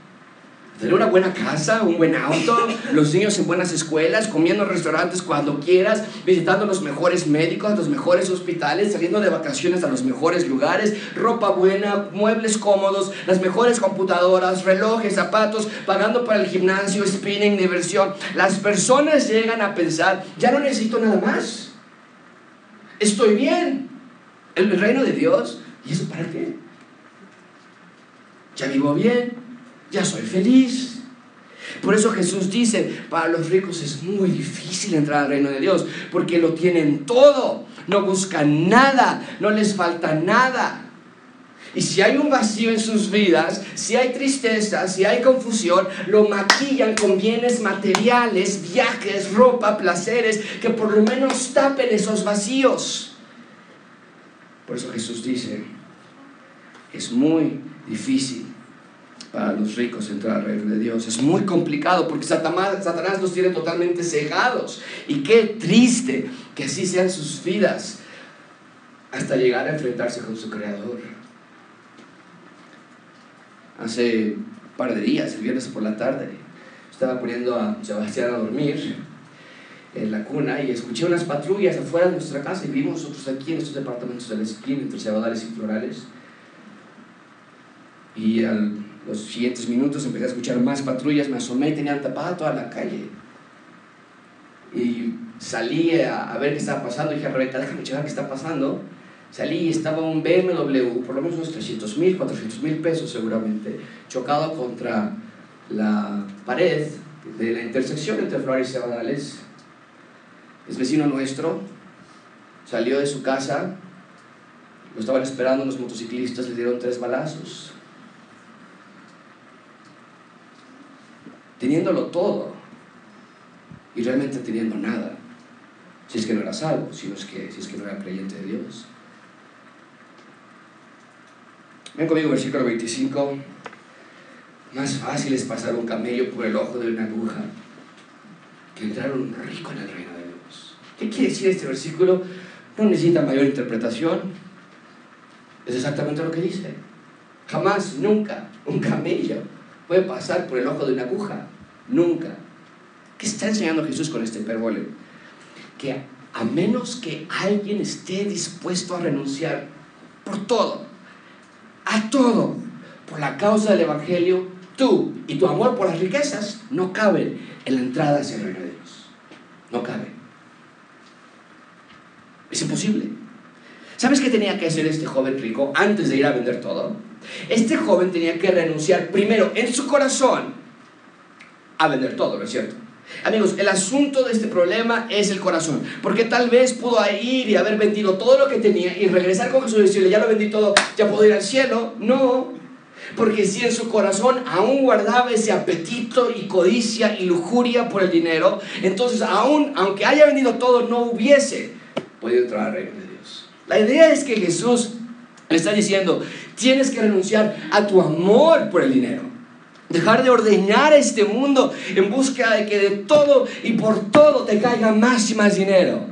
Tener una buena casa, un buen auto, los niños en buenas escuelas, comiendo en restaurantes cuando quieras, visitando los mejores médicos, los mejores hospitales, saliendo de vacaciones a los mejores lugares, ropa buena, muebles cómodos, las mejores computadoras, relojes, zapatos, pagando para el gimnasio, spinning, diversión. Las personas llegan a pensar, ya no necesito nada más. Estoy bien. El reino de Dios, ¿y eso para qué? Ya vivo bien, ya soy feliz. Por eso Jesús dice, para los ricos es muy difícil entrar al reino de Dios, porque lo tienen todo, no buscan nada, no les falta nada. Y si hay un vacío en sus vidas, si hay tristeza, si hay confusión, lo maquillan con bienes materiales, viajes, ropa, placeres, que por lo menos tapen esos vacíos. Por eso Jesús dice, es muy difícil para los ricos entrar al reino de Dios. Es muy complicado porque Satanás, Satanás los tiene totalmente cegados. Y qué triste que así sean sus vidas hasta llegar a enfrentarse con su Creador. Hace un par de días, el viernes por la tarde, estaba poniendo a Sebastián a dormir en la cuna y escuché unas patrullas afuera de nuestra casa y vimos nosotros aquí en estos departamentos de la esquina entre Cebadales y Florales. Y al los siguientes minutos empecé a escuchar más patrullas, me asomé y tenían tapada toda la calle. Y salí a, ver qué estaba pasando, dije a Rebeca, déjame checar qué está pasando. Salí y estaba un BMW, por lo menos unos 300 mil, 400 mil pesos seguramente, chocado contra la pared de la intersección entre Flores y Cebadales. Es vecino nuestro, salió de su casa, lo estaban esperando unos motociclistas, le dieron tres balazos. Teniéndolo todo y realmente teniendo nada, si es que no era salvo, si, es que, si es que no era creyente de Dios. Ven conmigo, versículo 25. Más fácil es pasar un camello por el ojo de una aguja que entrar un rico en el reino de Dios. ¿Qué quiere decir este versículo? No necesita mayor interpretación. Es exactamente lo que dice. Jamás, nunca, un camello puede pasar por el ojo de una aguja. Nunca. ¿Qué está enseñando Jesús con este hipérbole? Que a menos que alguien esté dispuesto a renunciar por todo, a todo, por la causa del Evangelio, tú y tu amor por las riquezas no caben en la entrada hacia el reino de Dios. No cabe. Es imposible. ¿Sabes qué tenía que hacer este joven rico antes de ir a vender todo? Este joven tenía que renunciar primero en su corazón a vender todo, ¿no es cierto? Amigos, el asunto de este problema es el corazón. Porque tal vez pudo ir y haber vendido todo lo que tenía y regresar con Jesús y decirle, ya lo vendí todo, ya puedo ir al cielo. No. Porque si en su corazón aún guardaba ese apetito y codicia y lujuria por el dinero, entonces aún, aunque haya vendido todo, no hubiese podido entrar al reino de Dios. La idea es que Jesús le está diciendo, tienes que renunciar a tu amor por el dinero. Dejar de ordeñar este mundo en busca de que de todo y por todo te caiga más y más dinero.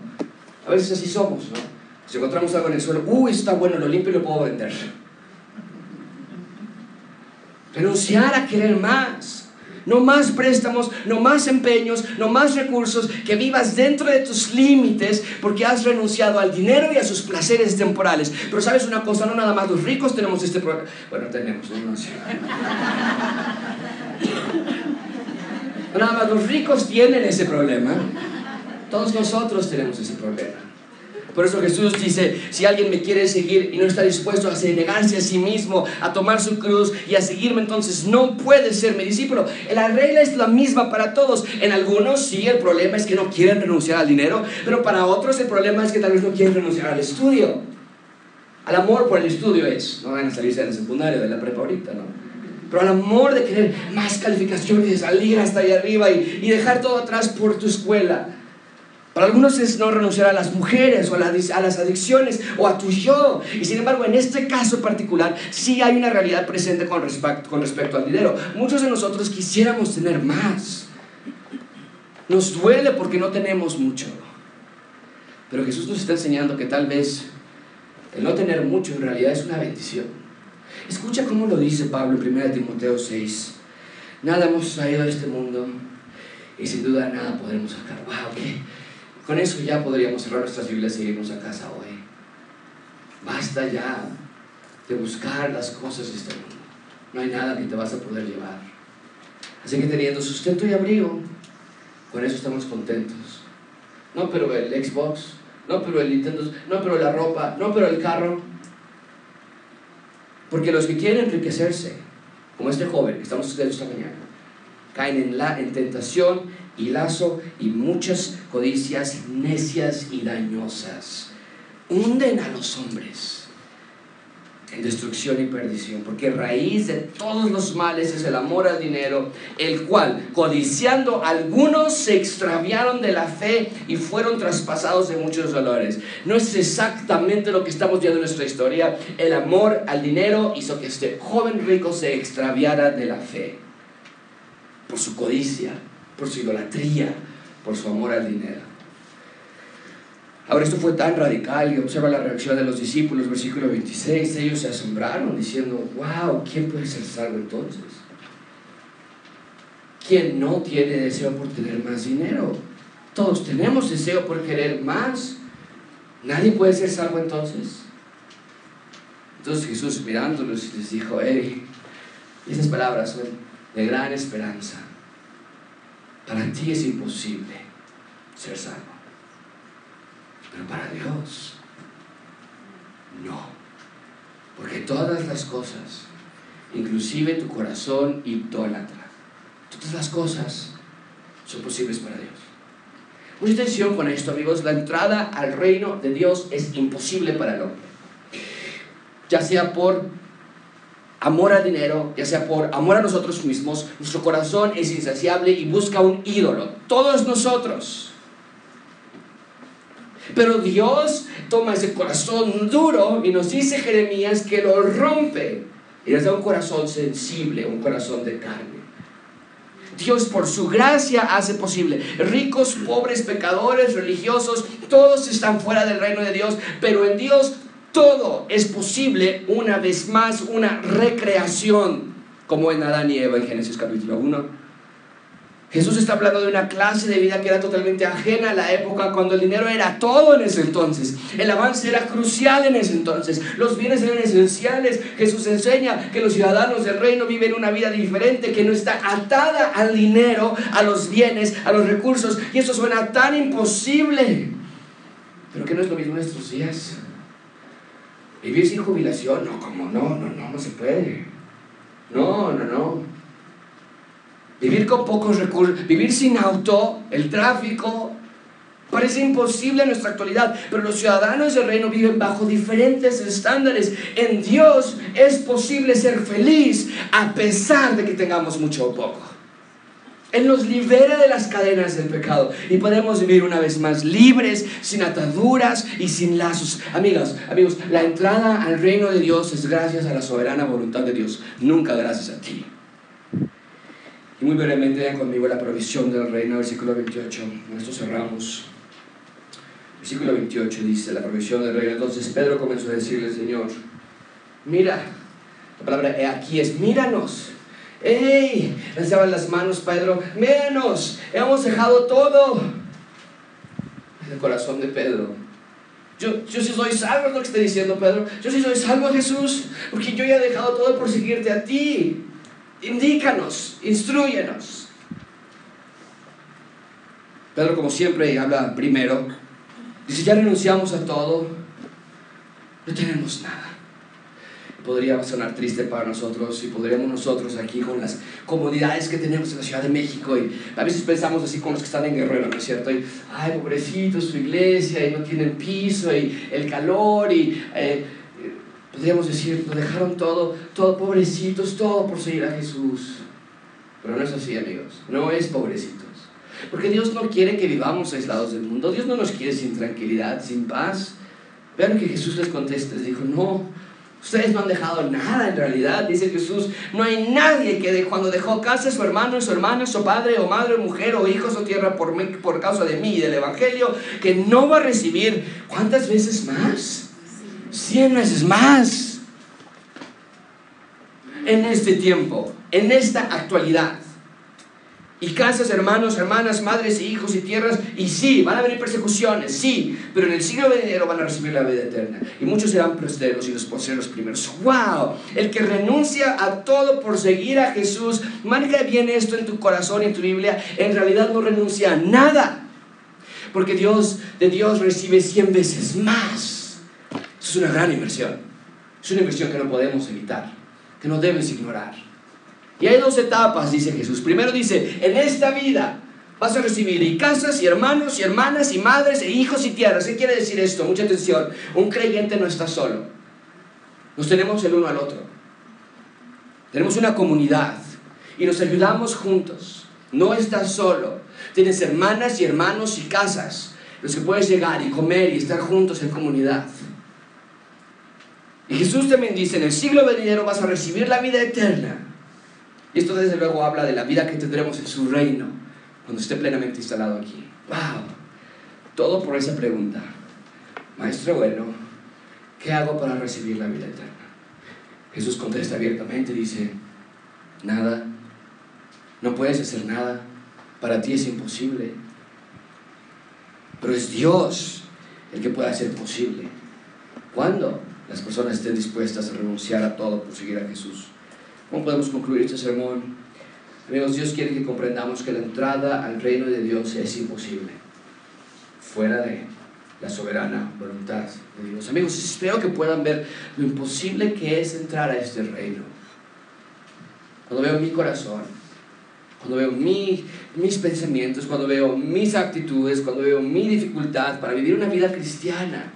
A veces así somos, ¿no? Si encontramos algo en el suelo, uy, está bueno, lo limpio y lo puedo vender. Renunciar a querer más. No más préstamos, no más empeños, no más recursos, que vivas dentro de tus límites porque has renunciado al dinero y a sus placeres temporales. Pero sabes una cosa, no nada más los ricos tenemos este problema. Bueno, tenemos, no, no. Nada más los ricos tienen ese problema. Todos nosotros tenemos ese problema. Por eso Jesús dice, si alguien me quiere seguir y no está dispuesto a negarse a sí mismo, a tomar su cruz y a seguirme, entonces no puede ser mi discípulo. La regla es la misma para todos. En algunos sí el problema es que no quieren renunciar al dinero, pero para otros el problema es que tal vez no quieren renunciar al estudio. Al amor por el estudio es, no van a salirse de la secundaria, de la prepa ahorita, ¿no? Pero al amor de querer más calificaciones, salir hasta ahí arriba y, y dejar todo atrás por tu escuela Para algunos es no renunciar a las mujeres o a, las adicciones o a tu yo. Y sin embargo, en este caso particular, sí hay una realidad presente con respecto, con respecto al dinero. Muchos de nosotros quisiéramos tener más. Nos duele porque no tenemos mucho. Pero Jesús nos está enseñando que tal vez el no tener mucho en realidad es una bendición. Escucha cómo lo dice Pablo en 1 Timoteo 6. Nada hemos traído a este mundo y sin duda nada podremos sacar. ¡Wow! ¿qué? Con eso ya podríamos cerrar nuestras Biblias y irnos a casa hoy. Basta ya de buscar las cosas de este mundo. No hay nada que te vas a poder llevar. Así que teniendo sustento y abrigo, con eso estamos contentos. No, pero el Xbox, no, pero el Nintendo, no, pero la ropa, no, pero el carro. Porque los que quieren enriquecerse, como este joven que estamos estudiando esta mañana, caen en, la, en tentación y lazo y muchas codicias necias y dañosas. Hunden a los hombres en destrucción y perdición, porque raíz de todos los males es el amor al dinero, el cual, codiciando algunos, se extraviaron de la fe y fueron traspasados de muchos dolores. No es exactamente lo que estamos viendo en nuestra historia. El amor al dinero hizo que este joven rico se extraviara de la fe, por su codicia, por su idolatría, por su amor al dinero. Ahora esto fue tan radical y observa la reacción de los discípulos, versículo 26, ellos se asombraron diciendo, wow, ¿quién puede ser salvo entonces? ¿Quién no tiene deseo por tener más dinero? Todos tenemos deseo por querer más. ¿Nadie puede ser salvo entonces? Entonces Jesús mirándolos les dijo, hey, esas palabras son de gran esperanza. Para ti es imposible ser salvo. Pero para Dios, no. Porque todas las cosas, inclusive tu corazón idólatra, todas las cosas son posibles para Dios. Mucha atención con esto, amigos. La entrada al reino de Dios es imposible para el hombre. Ya sea por amor al dinero, ya sea por amor a nosotros mismos, nuestro corazón es insaciable y busca un ídolo. Todos nosotros. Pero Dios toma ese corazón duro y nos dice Jeremías que lo rompe y les da un corazón sensible, un corazón de carne. Dios por su gracia hace posible. Ricos, pobres, pecadores, religiosos, todos están fuera del reino de Dios, pero en Dios todo es posible una vez más, una recreación, como en Adán y Eva en Génesis capítulo 1. Jesús está hablando de una clase de vida que era totalmente ajena a la época cuando el dinero era todo en ese entonces. El avance era crucial en ese entonces. Los bienes eran esenciales. Jesús enseña que los ciudadanos del reino viven una vida diferente que no está atada al dinero, a los bienes, a los recursos. Y eso suena tan imposible. Pero que no es lo mismo en estos días. Vivir sin jubilación, no, como no, no, no, no se puede. No, no, no vivir con pocos recursos, vivir sin auto, el tráfico, parece imposible en nuestra actualidad, pero los ciudadanos del reino viven bajo diferentes estándares. En Dios es posible ser feliz a pesar de que tengamos mucho o poco. Él nos libera de las cadenas del pecado y podemos vivir una vez más libres, sin ataduras y sin lazos. Amigas, amigos, la entrada al reino de Dios es gracias a la soberana voluntad de Dios, nunca gracias a ti. Y muy brevemente vean conmigo la provisión del reino, versículo 28. Con esto cerramos. Versículo 28 dice, la provisión del reino. Entonces Pedro comenzó a decirle, Señor, mira, la palabra aquí es, míranos. ¡Ey! Lanzaban las manos Pedro, míranos, hemos dejado todo. El corazón de Pedro. Yo, yo sí soy salvo, es lo que está diciendo Pedro. Yo sí soy salvo, Jesús, porque yo ya he dejado todo por seguirte a ti indícanos, instruyenos. Pedro, como siempre, habla primero. Dice, ya renunciamos a todo, no tenemos nada. Podría sonar triste para nosotros y podríamos nosotros aquí con las comodidades que tenemos en la Ciudad de México y a veces pensamos así con los que están en Guerrero, ¿no es cierto? Y, ay, pobrecitos, su iglesia y no tienen piso y el calor y... Eh, Podríamos decir, lo dejaron todo, todo pobrecitos, todo por seguir a Jesús. Pero no es así, amigos. No es pobrecitos. Porque Dios no quiere que vivamos aislados del mundo. Dios no nos quiere sin tranquilidad, sin paz. Vean que Jesús les contesta, les dijo, no, ustedes no han dejado nada en realidad, dice Jesús. No hay nadie que de, cuando dejó casa, su hermano, su hermana, su padre o madre, mujer o hijos o tierra por, por causa de mí y del Evangelio, que no va a recibir, ¿cuántas veces más? Cien veces más. En este tiempo, en esta actualidad y casas, hermanos, hermanas, madres, hijos y tierras. Y sí, van a venir persecuciones, sí, pero en el siglo venidero van a recibir la vida eterna. Y muchos serán posteros y los posteros primeros. ¡Wow! El que renuncia a todo por seguir a Jesús, marca bien esto en tu corazón y en tu Biblia, en realidad no renuncia a nada. Porque Dios, de Dios recibe cien veces más. Es una gran inversión. Es una inversión que no podemos evitar, que no debes ignorar. Y hay dos etapas, dice Jesús. Primero dice, en esta vida vas a recibir y casas y hermanos y hermanas y madres e hijos y tierras. ¿Qué quiere decir esto? Mucha atención. Un creyente no está solo. Nos tenemos el uno al otro. Tenemos una comunidad y nos ayudamos juntos. No estás solo. Tienes hermanas y hermanos y casas los que puedes llegar y comer y estar juntos en comunidad. Y Jesús también dice, en el siglo venidero vas a recibir la vida eterna y esto desde luego habla de la vida que tendremos en su reino cuando esté plenamente instalado aquí. ¡Wow! Todo por esa pregunta. Maestro bueno, ¿qué hago para recibir la vida eterna? Jesús contesta abiertamente, dice, nada, no puedes hacer nada, para ti es imposible. Pero es Dios el que puede hacer posible. ¿Cuándo? Las personas estén dispuestas a renunciar a todo por seguir a Jesús. ¿Cómo podemos concluir este sermón? Amigos, Dios quiere que comprendamos que la entrada al reino de Dios es imposible, fuera de la soberana voluntad de Dios. Amigos, espero que puedan ver lo imposible que es entrar a este reino. Cuando veo mi corazón, cuando veo mi, mis pensamientos, cuando veo mis actitudes, cuando veo mi dificultad para vivir una vida cristiana,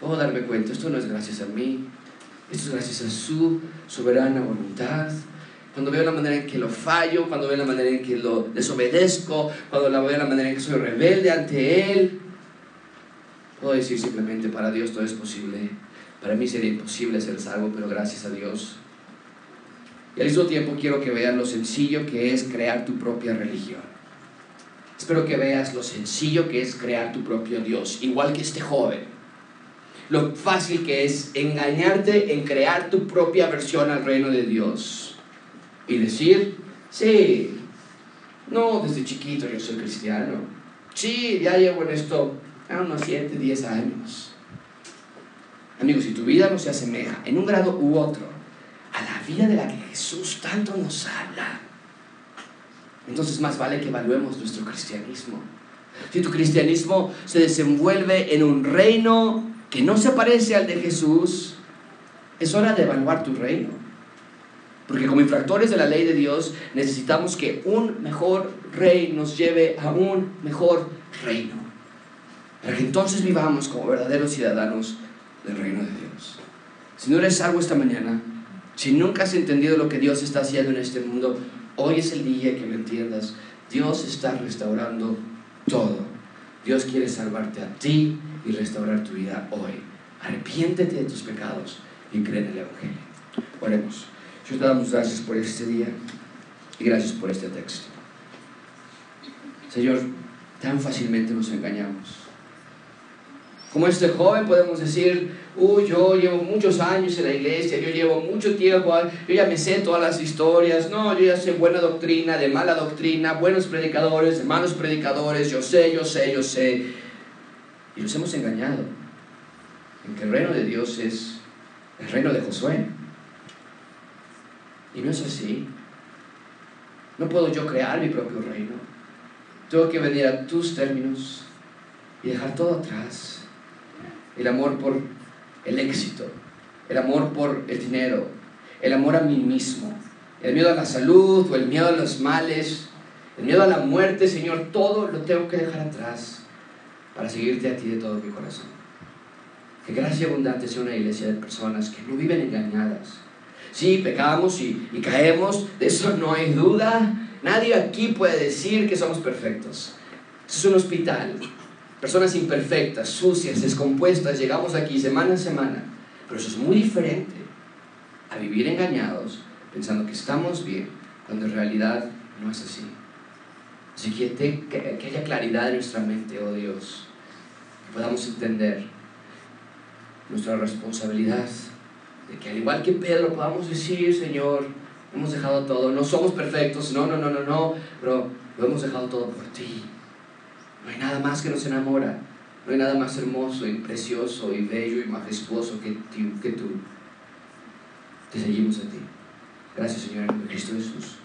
puedo darme cuenta, esto no es gracias a mí, esto es gracias a su soberana voluntad. Cuando veo la manera en que lo fallo, cuando veo la manera en que lo desobedezco, cuando veo la manera en que soy rebelde ante Él, puedo decir simplemente, para Dios todo es posible. Para mí sería imposible ser salvo, pero gracias a Dios. Y al mismo tiempo quiero que veas lo sencillo que es crear tu propia religión. Espero que veas lo sencillo que es crear tu propio Dios, igual que este joven lo fácil que es engañarte en crear tu propia versión al reino de Dios. Y decir, sí, no, desde chiquito yo soy cristiano. Sí, ya llevo en esto a unos 7, 10 años. Amigos, si tu vida no se asemeja en un grado u otro a la vida de la que Jesús tanto nos habla, entonces más vale que evaluemos nuestro cristianismo. Si tu cristianismo se desenvuelve en un reino que no se parece al de Jesús, es hora de evaluar tu reino. Porque como infractores de la ley de Dios necesitamos que un mejor rey nos lleve a un mejor reino. Para que entonces vivamos como verdaderos ciudadanos del reino de Dios. Si no eres salvo esta mañana, si nunca has entendido lo que Dios está haciendo en este mundo, hoy es el día que lo entiendas. Dios está restaurando todo. Dios quiere salvarte a ti y restaurar tu vida hoy. Arrepiéntete de tus pecados y cree en el Evangelio. Oremos. Yo te damos gracias por este día y gracias por este texto. Señor, tan fácilmente nos engañamos. Como este joven podemos decir, uy, yo llevo muchos años en la iglesia, yo llevo mucho tiempo, yo ya me sé todas las historias, no, yo ya sé buena doctrina, de mala doctrina, buenos predicadores, de malos predicadores, yo sé, yo sé, yo sé. Y los hemos engañado en que el reino de Dios es el reino de Josué. Y no es así. No puedo yo crear mi propio reino. Tengo que venir a tus términos y dejar todo atrás. El amor por el éxito, el amor por el dinero, el amor a mí mismo, el miedo a la salud o el miedo a los males, el miedo a la muerte, Señor, todo lo tengo que dejar atrás para seguirte a ti de todo mi corazón. Que gracia abundante sea una iglesia de personas que no viven engañadas. Sí, pecamos y, caemos, de eso no hay duda, Nadie aquí puede decir que somos perfectos. es un hospital. Personas imperfectas, sucias, descompuestas, llegamos aquí semana a semana. Pero eso es muy diferente a vivir engañados, pensando que estamos bien, cuando en realidad no es así. Así que, que, haya claridad en nuestra mente, oh Dios, que podamos entender nuestra responsabilidad, de que al igual que Pedro podamos decir, Señor, hemos dejado todo, no somos perfectos, no, no, no, no, no, pero lo hemos dejado todo por ti. No hay nada más que nos enamora, no hay nada más hermoso y precioso y bello y majestuoso que, que tú. Te seguimos a ti. Gracias, Señor, en Cristo Jesús.